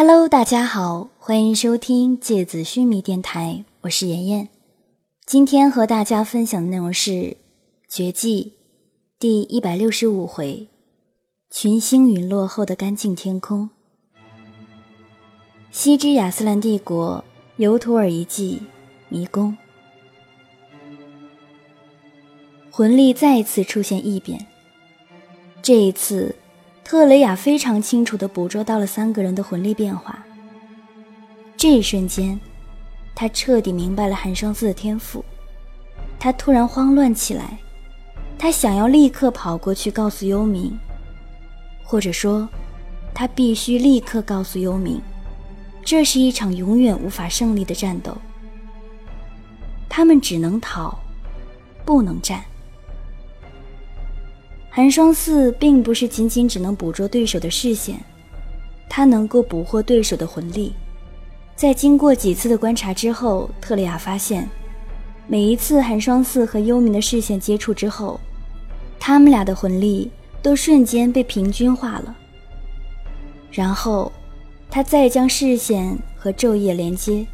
Hello，大家好，欢迎收听芥子须弥电台，我是妍妍。今天和大家分享的内容是《绝技》第一百六十五回：群星陨落后的干净天空。西之亚斯兰帝国尤图尔遗迹迷宫，魂力再次出现异变。这一次。特雷雅非常清楚地捕捉到了三个人的魂力变化。这一瞬间，他彻底明白了寒霜寺的天赋。他突然慌乱起来，他想要立刻跑过去告诉幽冥，或者说，他必须立刻告诉幽冥，这是一场永远无法胜利的战斗。他们只能逃，不能战。寒霜四并不是仅仅只能捕捉对手的视线，它能够捕获对手的魂力。在经过几次的观察之后，特蕾雅发现，每一次寒霜四和幽冥的视线接触之后，他们俩的魂力都瞬间被平均化了。然后，他再将视线和昼夜连接，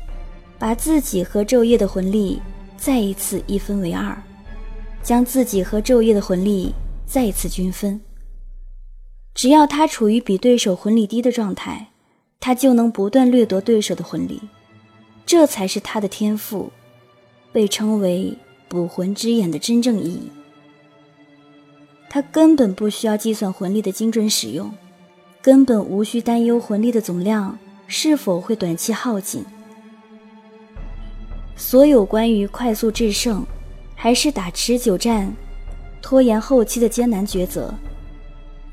把自己和昼夜的魂力再一次一分为二，将自己和昼夜的魂力。再次均分。只要他处于比对手魂力低的状态，他就能不断掠夺对手的魂力，这才是他的天赋，被称为捕魂之眼的真正意义。他根本不需要计算魂力的精准使用，根本无需担忧魂力的总量是否会短期耗尽。所有关于快速制胜，还是打持久战。拖延后期的艰难抉择，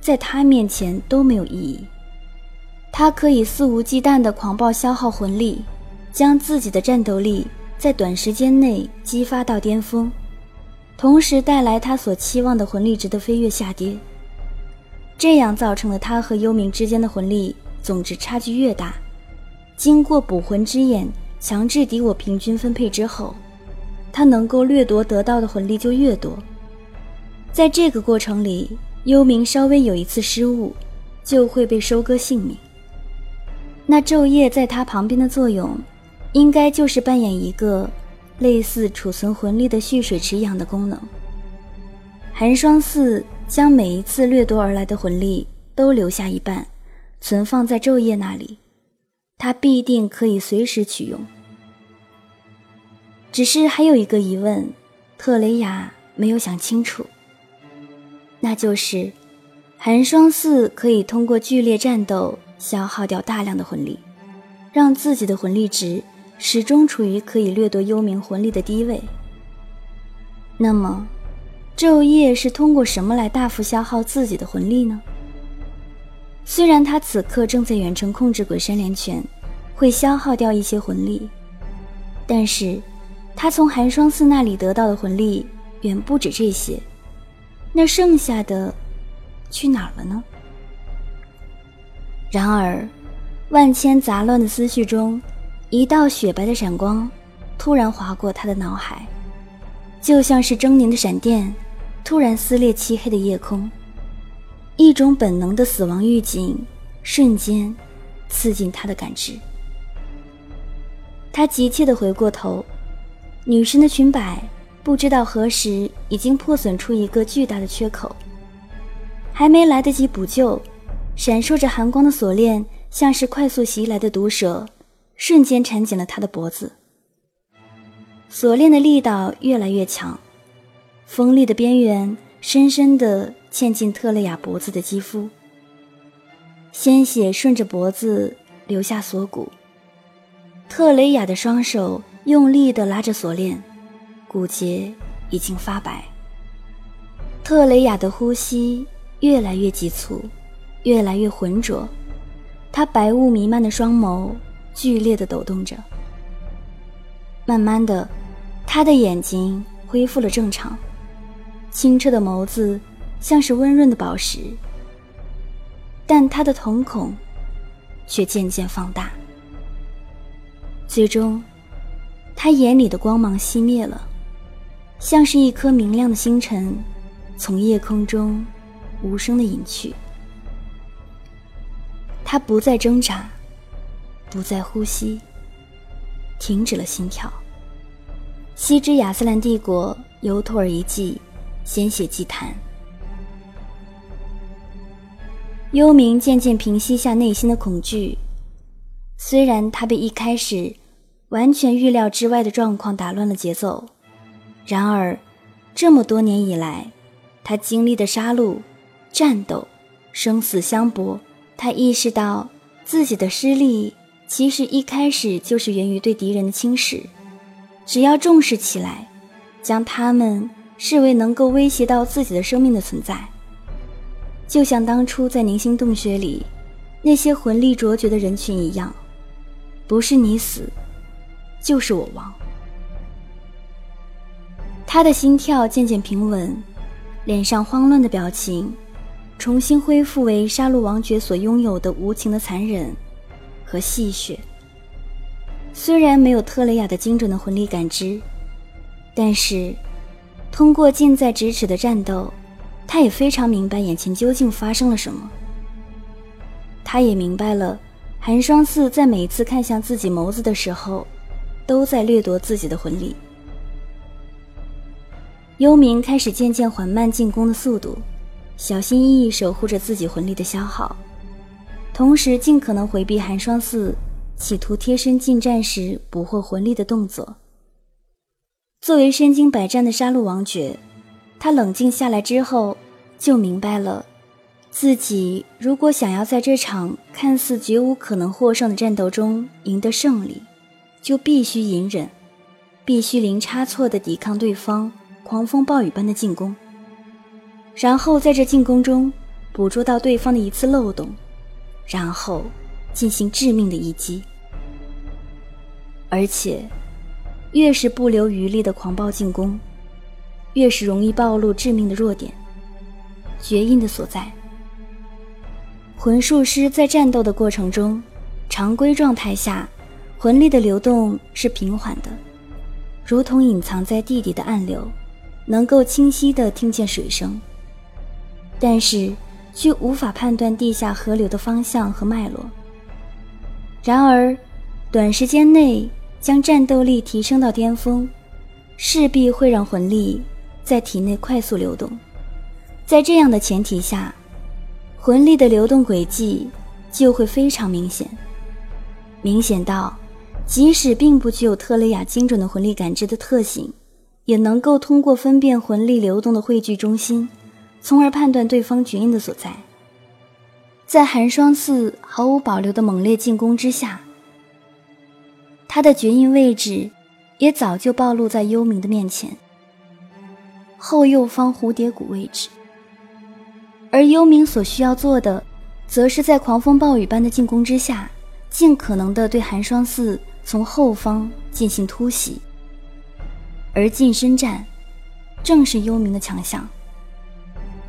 在他面前都没有意义。他可以肆无忌惮地狂暴消耗魂力，将自己的战斗力在短时间内激发到巅峰，同时带来他所期望的魂力值的飞跃下跌。这样造成了他和幽冥之间的魂力总值差距越大。经过捕魂之眼强制敌我平均分配之后，他能够掠夺得到的魂力就越多。在这个过程里，幽冥稍微有一次失误，就会被收割性命。那昼夜在他旁边的作用，应该就是扮演一个类似储存魂力的蓄水池一样的功能。寒霜寺将每一次掠夺而来的魂力都留下一半，存放在昼夜那里，他必定可以随时取用。只是还有一个疑问，特雷雅没有想清楚。那就是，寒霜寺可以通过剧烈战斗消耗掉大量的魂力，让自己的魂力值始终处于可以掠夺幽冥魂力的低位。那么，昼夜是通过什么来大幅消耗自己的魂力呢？虽然他此刻正在远程控制鬼山连拳，会消耗掉一些魂力，但是，他从寒霜寺那里得到的魂力远不止这些。那剩下的去哪儿了呢？然而，万千杂乱的思绪中，一道雪白的闪光突然划过他的脑海，就像是狰狞的闪电，突然撕裂漆黑的夜空。一种本能的死亡预警瞬间刺进他的感知。他急切地回过头，女神的裙摆。不知道何时已经破损出一个巨大的缺口，还没来得及补救，闪烁着寒光的锁链像是快速袭来的毒蛇，瞬间缠紧了他的脖子。锁链的力道越来越强，锋利的边缘深深地嵌进特蕾雅脖子的肌肤，鲜血顺着脖子流下锁骨。特蕾雅的双手用力地拉着锁链。骨节已经发白，特蕾雅的呼吸越来越急促，越来越浑浊，她白雾弥漫的双眸剧烈的抖动着。慢慢的，她的眼睛恢复了正常，清澈的眸子像是温润的宝石，但她的瞳孔却渐渐放大，最终，她眼里的光芒熄灭了。像是一颗明亮的星辰，从夜空中无声的隐去。他不再挣扎，不再呼吸，停止了心跳。西之亚斯兰帝国由托尔一记，鲜血祭坛。幽冥渐渐平息下内心的恐惧，虽然他被一开始完全预料之外的状况打乱了节奏，然而这么多年以来，他经历的杀戮、战斗、生死相搏，他意识到自己的失利。其实一开始就是源于对敌人的轻视，只要重视起来，将他们视为能够威胁到自己的生命的存在，就像当初在凝星洞穴里那些魂力卓绝的人群一样，不是你死，就是我亡。他的心跳渐渐平稳，脸上慌乱的表情重新恢复为杀戮王爵所拥有的无情的残忍。和戏谑。虽然没有特雷雅的精准的魂力感知，但是通过近在咫尺的战斗，他也非常明白眼前究竟发生了什么。他也明白了，寒霜寺在每次看向自己眸子的时候，都在掠夺自己的魂力。幽冥开始渐渐缓慢进攻的速度，小心翼翼守护着自己魂力的消耗。同时，尽可能回避寒霜寺企图贴身近战时捕获魂力的动作。作为身经百战的杀戮王爵，他冷静下来之后，就明白了，自己如果想要在这场看似绝无可能获胜的战斗中赢得胜利，就必须隐忍，必须零差错地抵抗对方狂风暴雨般的进攻，然后在这进攻中捕捉到对方的一次漏洞。然后进行致命的一击，而且越是不留余力的狂暴进攻，越是容易暴露致命的弱点——绝印的所在。魂术师在战斗的过程中，常规状态下，魂力的流动是平缓的，如同隐藏在地底的暗流，能够清晰地听见水声。但是。却无法判断地下河流的方向和脉络。然而，短时间内将战斗力提升到巅峰，势必会让魂力在体内快速流动。在这样的前提下，魂力的流动轨迹就会非常明显，明显到即使并不具有特雷雅精准的魂力感知的特性，也能够通过分辨魂力流动的汇聚中心。从而判断对方绝印的所在。在寒霜寺毫无保留的猛烈进攻之下，他的绝印位置也早就暴露在幽冥的面前，后右方蝴蝶谷位置。而幽冥所需要做的，则是在狂风暴雨般的进攻之下，尽可能的对寒霜寺从后方进行突袭。而近身战，正是幽冥的强项。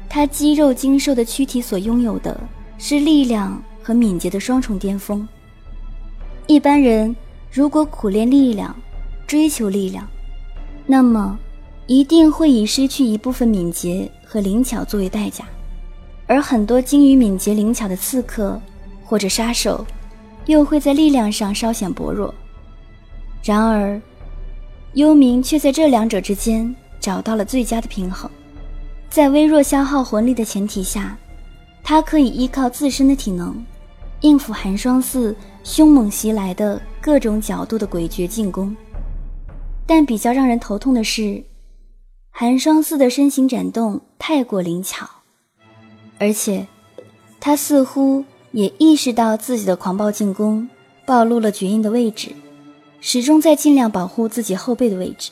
他肌肉精瘦的躯体所拥有的是力量和敏捷的双重巅峰。一般人如果苦练力量、追求力量，那么一定会以失去一部分敏捷和灵巧作为代价。而很多精于敏捷、灵巧的刺客或者杀手，又会在力量上稍显薄弱。然而，幽冥却在这两者之间找到了最佳的平衡。在微弱消耗魂力的前提下，他可以依靠自身的体能，应付寒霜寺凶猛袭来的各种角度的诡谲进攻。但比较让人头痛的是，寒霜寺的身形展动太过灵巧，而且他似乎也意识到自己的狂暴进攻暴露了绝印的位置，始终在尽量保护自己后背的位置，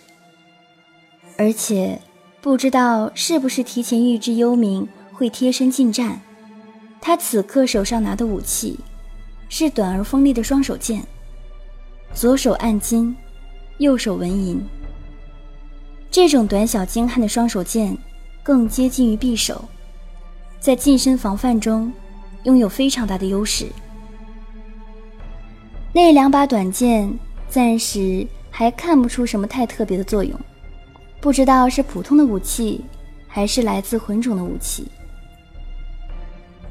而且。不知道是不是提前预知幽冥会贴身近战，他此刻手上拿的武器是短而锋利的双手剑，左手按金，右手纹银。这种短小精悍的双手剑更接近于匕首，在近身防范中拥有非常大的优势。那两把短剑暂时还看不出什么太特别的作用。不知道是普通的武器，还是来自魂种的武器。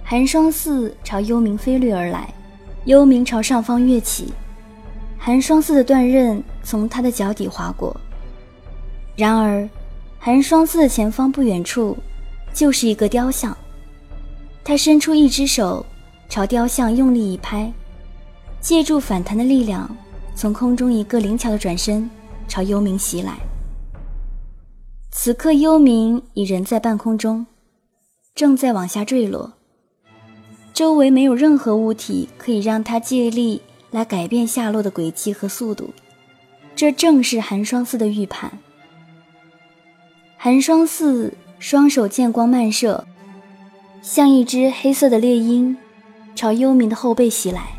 寒霜寺朝幽冥飞掠而来，幽冥朝上方跃起，寒霜寺的断刃从他的脚底划过。然而，寒霜寺的前方不远处，就是一个雕像。他伸出一只手，朝雕像用力一拍，借助反弹的力量，从空中一个灵巧的转身，朝幽冥袭来。此刻，幽冥已人在半空中，正在往下坠落。周围没有任何物体可以让他借力来改变下落的轨迹和速度。这正是寒霜寺的预判。寒霜寺双手剑光漫射，像一只黑色的猎鹰，朝幽冥的后背袭来。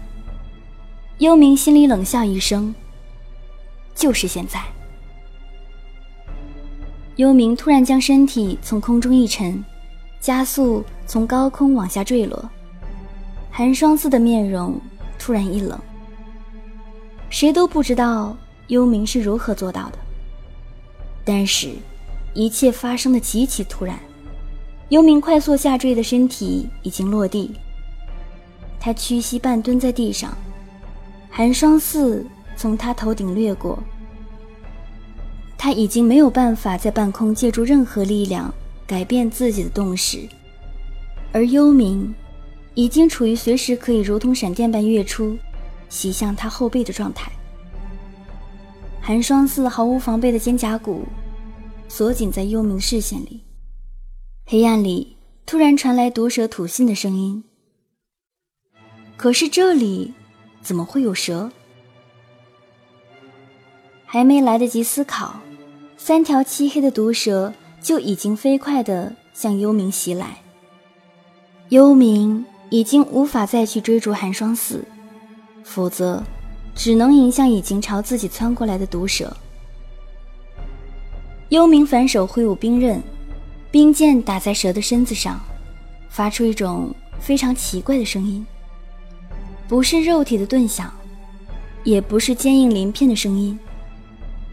幽冥心里冷笑一声：“就是现在。”幽冥突然将身体从空中一沉，加速从高空往下坠落。寒霜似的面容突然一冷，谁都不知道幽冥是如何做到的，但是。一切发生的极其突然，幽冥快速下坠的身体已经落地。他屈膝半蹲在地上，寒霜寺从他头顶掠过。他已经没有办法在半空借助任何力量改变自己的动势，而幽冥已经处于随时可以如同闪电般跃出，袭向他后背的状态。寒霜寺毫无防备的肩胛骨。锁紧在幽冥视线里，黑暗里突然传来毒蛇吐信的声音。可是这里怎么会有蛇？还没来得及思考，三条漆黑的毒蛇就已经飞快地向幽冥袭来。幽冥已经无法再去追逐寒霜寺，否则只能迎向已经朝自己窜过来的毒蛇。幽冥反手挥舞冰刃，冰剑打在蛇的身子上，发出一种非常奇怪的声音，不是肉体的钝响，也不是坚硬鳞片的声音，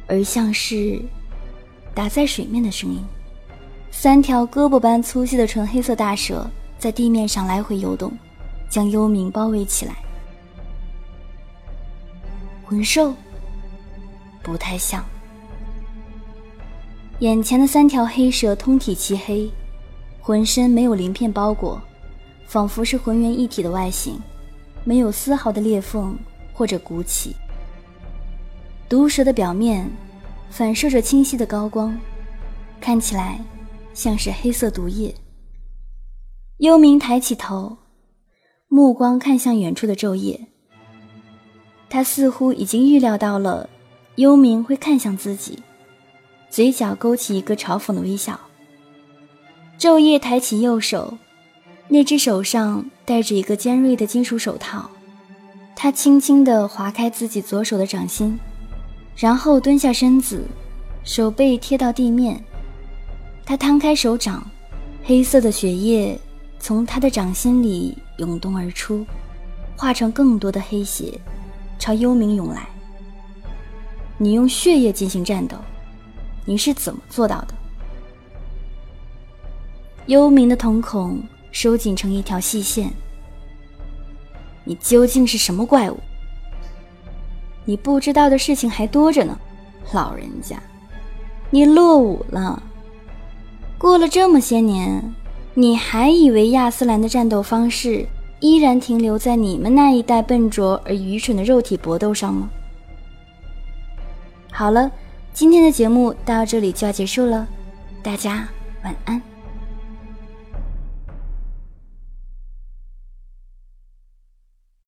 而像是打在水面的声音。三条胳膊般粗细的纯黑色大蛇在地面上来回游动，将幽冥包围起来。魂兽？不太像。眼前的三条黑蛇通体漆黑，浑身没有鳞片包裹，仿佛是浑圆一体的外形，没有丝毫的裂缝或者鼓起。毒蛇的表面反射着清晰的高光，看起来像是黑色毒液。幽冥抬起头，目光看向远处的昼夜，他似乎已经预料到了幽冥会看向自己。嘴角勾起一个嘲讽的微笑。昼夜抬起右手，那只手上戴着一个尖锐的金属手套。他轻轻地划开自己左手的掌心，然后蹲下身子，手背贴到地面。他摊开手掌，黑色的血液从他的掌心里涌动而出，化成更多的黑血，朝幽冥涌来。你用血液进行战斗。你是怎么做到的？幽冥的瞳孔收紧成一条细线。你究竟是什么怪物？你不知道的事情还多着呢，老人家，你落伍了。过了这么些年，你还以为亚斯兰的战斗方式依然停留在你们那一代笨拙而愚蠢的肉体搏斗上吗？好了。今天的节目到这里就要结束了，大家晚安。